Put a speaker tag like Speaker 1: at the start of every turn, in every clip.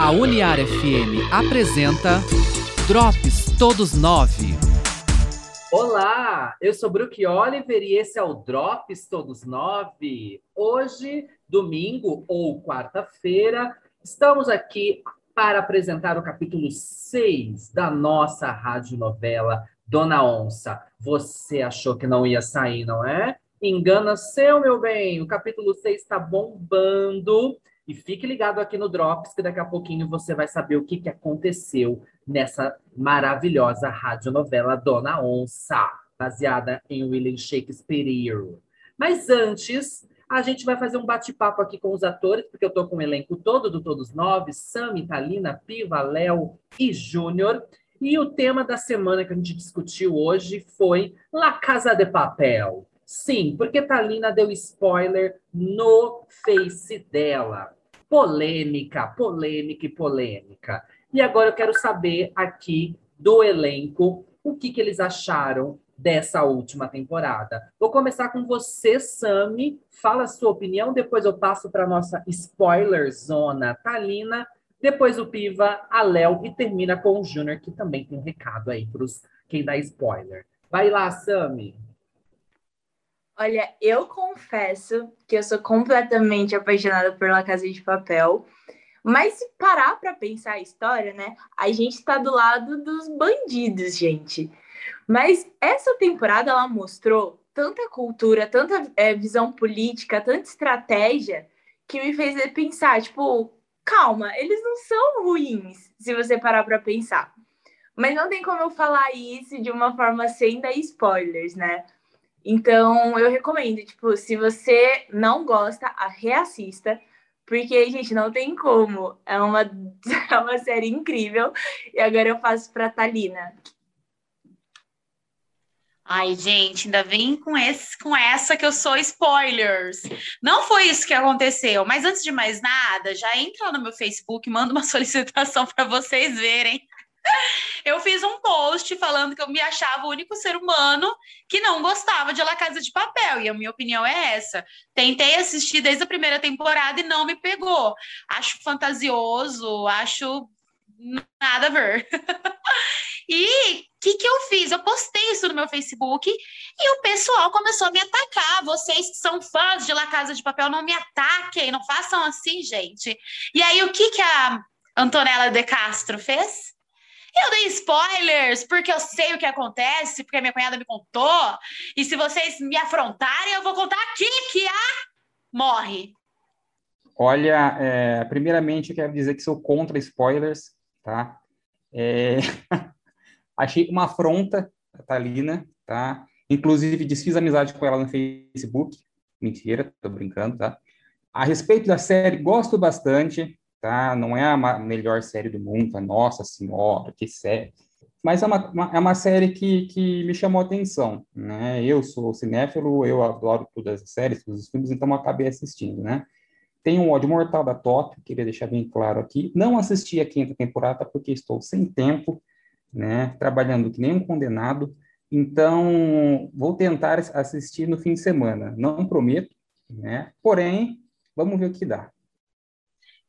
Speaker 1: A Uniar FM apresenta Drops Todos Nove.
Speaker 2: Olá, eu sou Brook Oliver e esse é o Drops Todos Nove. Hoje, domingo ou quarta-feira, estamos aqui para apresentar o capítulo 6 da nossa radionovela Dona Onça. Você achou que não ia sair, não é? Engana seu, meu bem. O capítulo 6 está bombando. E fique ligado aqui no Drops, que daqui a pouquinho você vai saber o que, que aconteceu nessa maravilhosa radionovela Dona Onça, baseada em William Shakespeare. Mas antes, a gente vai fazer um bate-papo aqui com os atores, porque eu estou com o elenco todo do Todos Nove, Sam, Italina, Piva, Léo e Júnior. E o tema da semana que a gente discutiu hoje foi La Casa de Papel. Sim, porque Talina deu spoiler no Face dela. Polêmica, polêmica e polêmica. E agora eu quero saber aqui do elenco o que, que eles acharam dessa última temporada. Vou começar com você, Sami. Fala a sua opinião, depois eu passo para nossa spoiler zona Talina, depois o Piva, a Léo e termina com o Júnior, que também tem um recado aí para quem dá spoiler. Vai lá, Sami.
Speaker 3: Olha, eu confesso que eu sou completamente apaixonada por La Casa de Papel. Mas se parar para pensar a história, né? A gente está do lado dos bandidos, gente. Mas essa temporada ela mostrou tanta cultura, tanta é, visão política, tanta estratégia que me fez pensar, tipo, calma, eles não são ruins, se você parar para pensar. Mas não tem como eu falar isso de uma forma sem dar spoilers, né? Então, eu recomendo, tipo, se você não gosta, reassista, porque, gente, não tem como. É uma, é uma série incrível. E agora eu faço pra Talina.
Speaker 4: Ai, gente, ainda vem com, esse, com essa que eu sou spoilers. Não foi isso que aconteceu, mas antes de mais nada, já entra no meu Facebook, manda uma solicitação para vocês verem eu fiz um post falando que eu me achava o único ser humano que não gostava de La Casa de Papel, e a minha opinião é essa. Tentei assistir desde a primeira temporada e não me pegou. Acho fantasioso, acho nada a ver. e o que, que eu fiz? Eu postei isso no meu Facebook e o pessoal começou a me atacar. Vocês que são fãs de La Casa de Papel, não me ataquem, não façam assim, gente. E aí, o que, que a Antonella de Castro fez? Eu dei spoilers, porque eu sei o que acontece, porque a minha cunhada me contou. E se vocês me afrontarem, eu vou contar aqui que a morre.
Speaker 5: Olha, é, primeiramente eu quero dizer que sou contra spoilers, tá? É... Achei uma afronta a Thalina, tá? Inclusive, desfiz amizade com ela no Facebook. Mentira, tô brincando, tá? A respeito da série, gosto bastante, tá? Não é a melhor série do mundo, tá? nossa senhora, que série. Mas é uma, uma, é uma série que, que me chamou a atenção, né? Eu sou cinéfilo, eu adoro todas as séries, todos os filmes, então acabei assistindo, né? Tem um ódio mortal da Top, queria deixar bem claro aqui. Não assisti a quinta temporada porque estou sem tempo, né? Trabalhando que nem um condenado. Então, vou tentar assistir no fim de semana. Não prometo, né? Porém, vamos ver o que dá.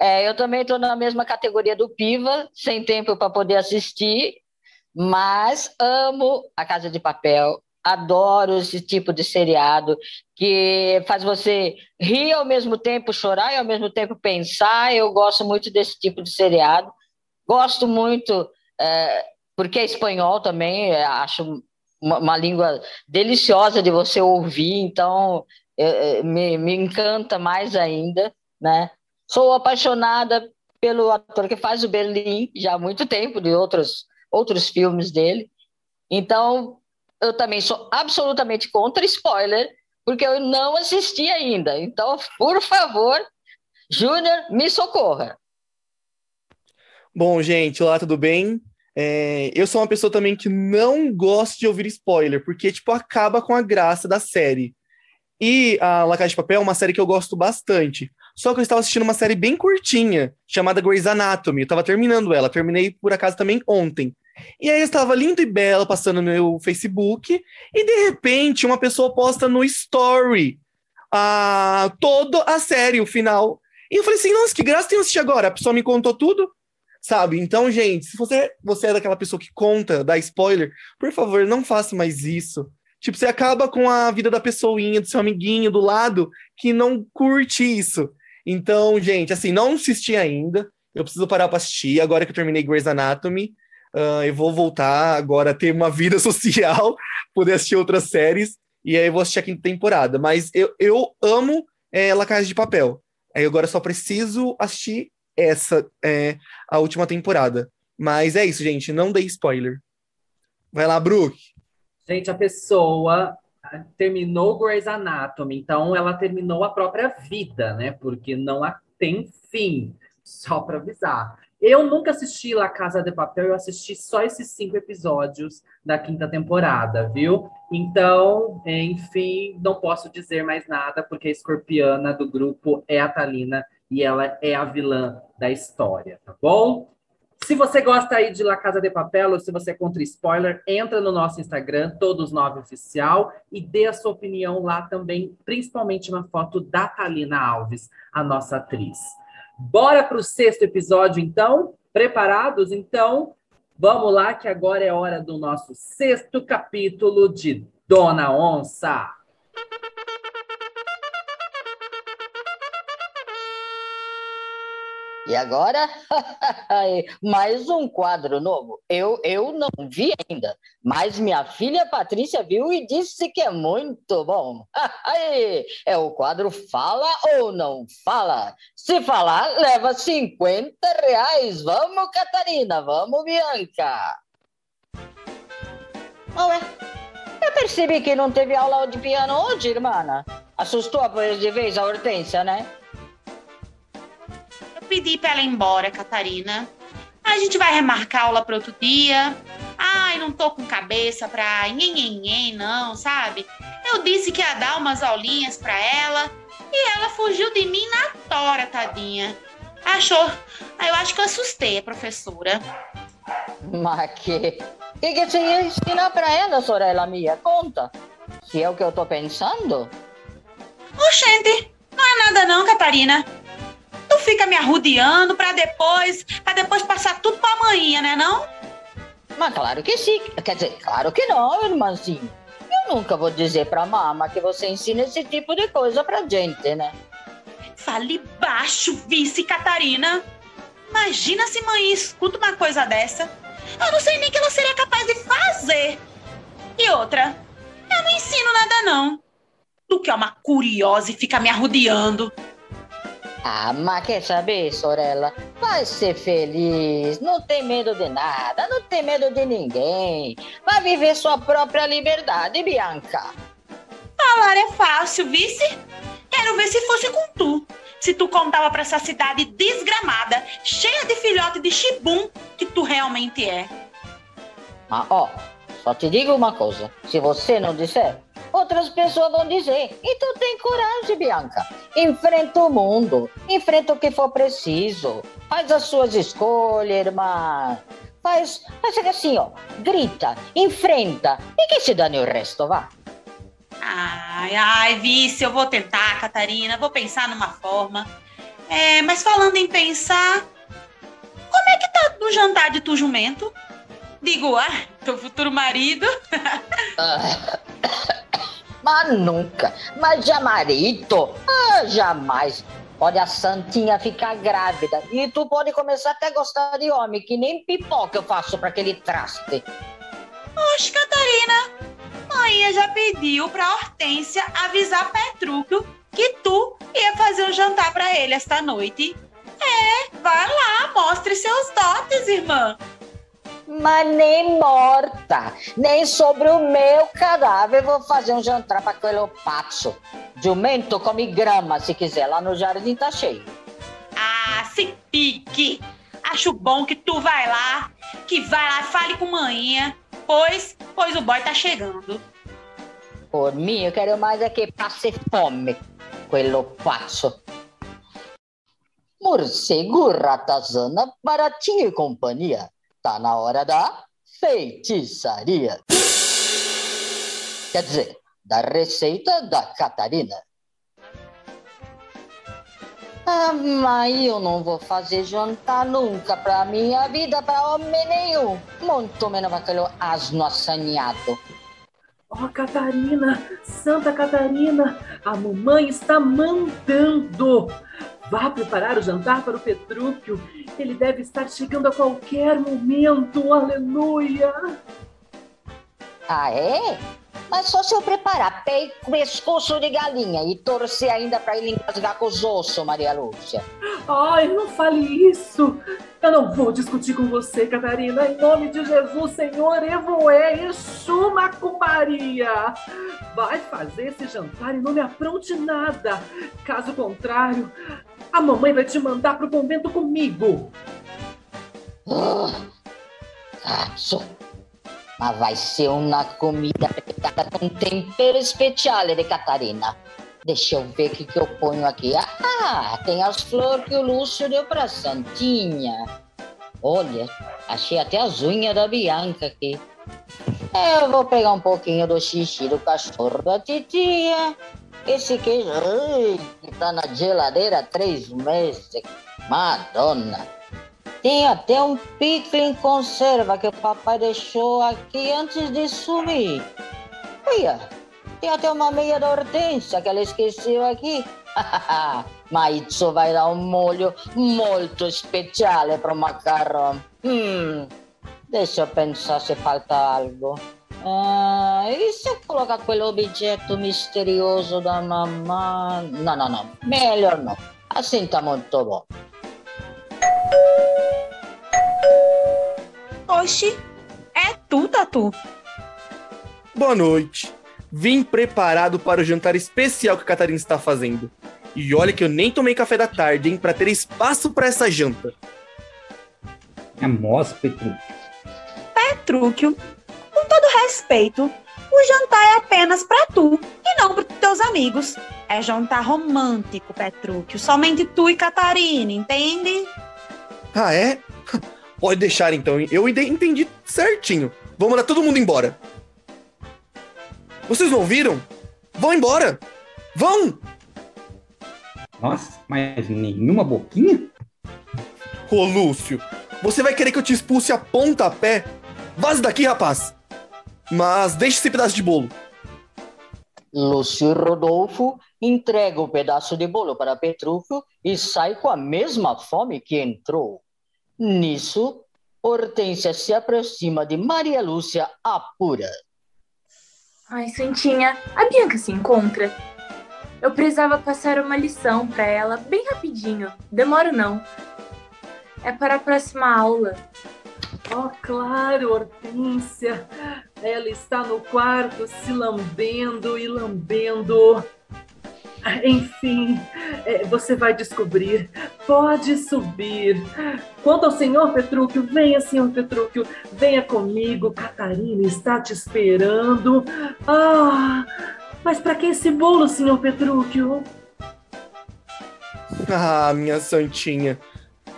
Speaker 6: É, eu também estou na mesma categoria do Piva, sem tempo para poder assistir, mas amo A Casa de Papel, adoro esse tipo de seriado que faz você rir ao mesmo tempo, chorar e ao mesmo tempo pensar. Eu gosto muito desse tipo de seriado. Gosto muito, é, porque é espanhol também, é, acho uma, uma, língua deliciosa de você ouvir, então é, é me, me encanta mais ainda, né? Sou apaixonada pelo ator que faz o Berlim já há muito tempo, de outros, outros filmes dele. Então, eu também sou absolutamente contra spoiler, porque eu não assisti ainda. Então, por favor, Júnior, me socorra.
Speaker 7: Bom, gente, olá, tudo bem? É, eu sou uma pessoa também que não gosta de ouvir spoiler, porque, tipo, acaba com a graça da série. E a La Casa de Papel é uma série que eu gosto bastante. Só que eu estava assistindo uma série bem curtinha, chamada Grey's Anatomy. Eu estava terminando ela, terminei por acaso também ontem. E aí eu estava lindo e belo passando no meu Facebook, e de repente uma pessoa posta no story a, toda a série, o final. E eu falei assim, nossa, que graça tem assistir agora. A pessoa me contou tudo, sabe? Então, gente, se você, você é daquela pessoa que conta, dá spoiler, por favor, não faça mais isso. Tipo, você acaba com a vida da pessoinha, do seu amiguinho do lado, que não curte isso. Então, gente, assim, não assisti ainda. Eu preciso parar para assistir. Agora que eu terminei Grey's Anatomy, uh, eu vou voltar agora a ter uma vida social, poder assistir outras séries. E aí eu vou assistir a quinta temporada. Mas eu, eu amo é, La Casa de Papel. Aí agora só preciso assistir essa, é, a última temporada. Mas é isso, gente. Não dei spoiler. Vai lá, Brook.
Speaker 2: Gente, a pessoa terminou Grey's Anatomy, então ela terminou a própria vida, né? Porque não tem fim, só para avisar. Eu nunca assisti La Casa de Papel, eu assisti só esses cinco episódios da quinta temporada, viu? Então, enfim, não posso dizer mais nada, porque a escorpiana do grupo é a Talina e ela é a vilã da história, tá bom? Se você gosta aí de La Casa de Papel ou se você é contra spoiler, entra no nosso Instagram, Todos Nove Oficial, e dê a sua opinião lá também, principalmente na foto da Talina Alves, a nossa atriz. Bora para o sexto episódio, então? Preparados? Então, vamos lá, que agora é hora do nosso sexto capítulo de Dona Onça.
Speaker 6: E agora, mais um quadro novo. Eu, eu não vi ainda, mas minha filha Patrícia viu e disse que é muito bom. é o quadro Fala ou Não Fala. Se falar, leva 50 reais. Vamos, Catarina, vamos, Bianca. Ué, eu percebi que não teve aula de piano hoje, irmã. Assustou de vez a Hortência, né?
Speaker 4: Pedi para ela ir embora, Catarina. A gente vai remarcar aula para outro dia. Ai, não tô com cabeça pra nhenhenhen, não, sabe? Eu disse que ia dar umas aulinhas para ela e ela fugiu de mim na tora, tadinha. Achou? Eu acho que eu assustei a professora.
Speaker 6: Mas que? O que, que você ia ensinar para ela, Sorella minha? Conta. Se é o que eu tô pensando.
Speaker 4: Oxente, não é nada não, Catarina. Fica me arrudeando para depois, para depois passar tudo pra amanhã, né não?
Speaker 6: Mas claro que sim. Quer dizer, claro que não, irmãzinho. Eu nunca vou dizer pra mama que você ensina esse tipo de coisa pra gente, né?
Speaker 4: Fale baixo, vice Catarina. Imagina se mãe escuta uma coisa dessa. Eu não sei nem que ela seria capaz de fazer. E outra, eu não ensino nada não. Tu que é uma curiosa e fica me arrudeando.
Speaker 6: Ah, mas quer saber, Sorella? Vai ser feliz, não tem medo de nada, não tem medo de ninguém. Vai viver sua própria liberdade, Bianca.
Speaker 4: Falar é fácil, vice? Quero ver se fosse com tu. Se tu contava pra essa cidade desgramada, cheia de filhote de chibum, que tu realmente é.
Speaker 6: Ah, ó, só te digo uma coisa. Se você não disser, outras pessoas vão dizer. Então tem coragem, Bianca. Enfrenta o mundo, enfrenta o que for preciso. Faz as suas escolhas, irmã. Faz, faz assim, ó. Grita, enfrenta. E que se dane o resto, vá.
Speaker 4: Ai, ai, vice, eu vou tentar, Catarina. Vou pensar numa forma. É, mas falando em pensar, como é que tá no jantar de tu jumento? Digo, ah, teu futuro marido.
Speaker 6: Mas nunca. Mas já marido? Ah, jamais. Pode a Santinha ficar grávida. E tu pode começar até a gostar de homem, que nem pipoca eu faço para aquele traste.
Speaker 4: Oxe, Catarina. Mãe já pediu pra Hortência avisar Petrúquio que tu ia fazer um jantar para ele esta noite. É, vai lá, mostre seus dotes, irmã
Speaker 6: mas nem morta, nem sobre o meu cadáver vou fazer um jantar para aquele pato. Jumento come grama, se quiser, lá no jardim tá cheio.
Speaker 4: Ah, se pique! Acho bom que tu vai lá, que vai lá, fale com manhinha, pois, pois o boy tá chegando.
Speaker 6: Por mim, eu quero mais é que passe fome, quello pazzo. Morcego, ratazana, baratinho e companhia. Tá na hora da feitiçaria. Quer dizer, da receita da Catarina. Ah, mas eu não vou fazer jantar nunca pra minha vida, pra homem nenhum. Muito menos aquele asno assanhado.
Speaker 2: Oh, Catarina, Santa Catarina, a mamãe está mandando. Vá preparar o jantar para o Petrúquio. Ele deve estar chegando a qualquer momento. Aleluia!
Speaker 6: Ah, é? Mas só se eu preparar peito, pescoço de galinha e torcer ainda para ele engasgar com os ossos, Maria Lúcia.
Speaker 2: Ai, não fale isso. Eu não vou discutir com você, Catarina. Em nome de Jesus, Senhor, Evoé, Exu Macumbaria. Vai fazer esse jantar e não me apronte nada. Caso contrário, a mamãe vai te mandar pro convento comigo.
Speaker 6: Oh, cazzo. Mas vai ser uma comida preparada com tempero especial de Catarina. Deixa eu ver o que, que eu ponho aqui. Ah, tem as flores que o Lúcio deu pra Santinha. Olha, achei até as unhas da Bianca aqui. Eu vou pegar um pouquinho do xixi do cachorro da titia. Esse queijo ai, que tá na geladeira há três meses. Madonna. Tem até um picle em conserva que o papai deixou aqui antes de sumir. Olha, tem até uma meia da hortência que ela esqueceu aqui. Mas isso vai dar um molho muito especial para o macarrão. Hum, deixa eu pensar se falta algo. Ah, e se eu colocar aquele objeto misterioso da mamãe? Não, não, não. Melhor não. Assim tá muito bom.
Speaker 4: Oxi, é tu, Tatu?
Speaker 7: Boa noite. Vim preparado para o jantar especial que a Catarina está fazendo. E olha que eu nem tomei café da tarde, hein, para ter espaço para essa janta.
Speaker 5: É mós, Petrúquio.
Speaker 4: Petrúquio, com todo respeito, o jantar é apenas para tu e não para teus amigos. É jantar romântico, Petrúquio. Somente tu e Catarina, entende?
Speaker 7: Ah, é? Pode deixar então, eu entendi certinho. Vamos mandar todo mundo embora. Vocês não ouviram? Vão embora! Vão!
Speaker 5: Nossa, mas nenhuma boquinha?
Speaker 7: Ô, Lúcio, você vai querer que eu te expulse a pontapé? Vaze daqui, rapaz! Mas deixe esse pedaço de bolo.
Speaker 6: Lúcio Rodolfo entrega o pedaço de bolo para Petrúquio e sai com a mesma fome que entrou. Nisso, Hortência se aproxima de Maria Lúcia apura.
Speaker 3: Ai, Santinha, a Bianca se encontra. Eu precisava passar uma lição para ela bem rapidinho. Demora não. É para a próxima aula.
Speaker 2: Oh, claro, Hortência. Ela está no quarto se lambendo e lambendo. Enfim, é, você vai descobrir. Pode subir. Quanto ao senhor Petrúquio, venha, senhor Petrúquio, venha comigo. Catarina está te esperando. Ah, mas para que esse bolo, senhor Petrúquio?
Speaker 7: Ah, minha santinha.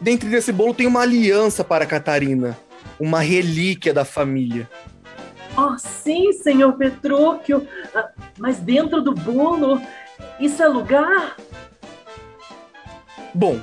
Speaker 7: Dentro desse bolo tem uma aliança para Catarina, uma relíquia da família.
Speaker 2: Oh, sim, senhor Petrúquio. Ah, mas dentro do bolo isso é lugar?
Speaker 7: Bom,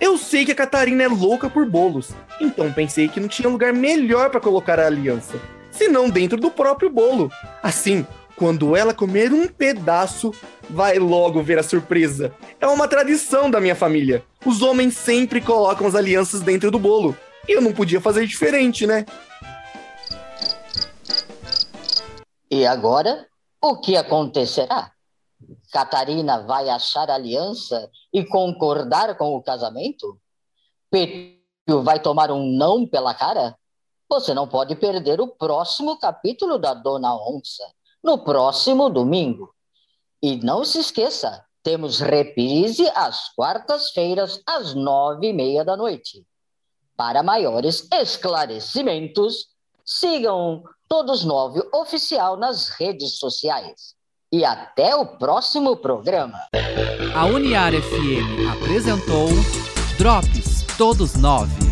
Speaker 7: eu sei que a Catarina é louca por bolos, então pensei que não tinha lugar melhor para colocar a aliança, senão dentro do próprio bolo. Assim, quando ela comer um pedaço, vai logo ver a surpresa. É uma tradição da minha família. Os homens sempre colocam as alianças dentro do bolo. Eu não podia fazer diferente, né?
Speaker 6: E agora, o que acontecerá? Catarina vai achar aliança e concordar com o casamento? Petro vai tomar um não pela cara? Você não pode perder o próximo capítulo da Dona Onça, no próximo domingo. E não se esqueça, temos reprise às quartas-feiras, às nove e meia da noite. Para maiores esclarecimentos, sigam Todos Nove Oficial nas redes sociais e até o próximo programa.
Speaker 1: A Uniar FM apresentou Drops Todos Nove.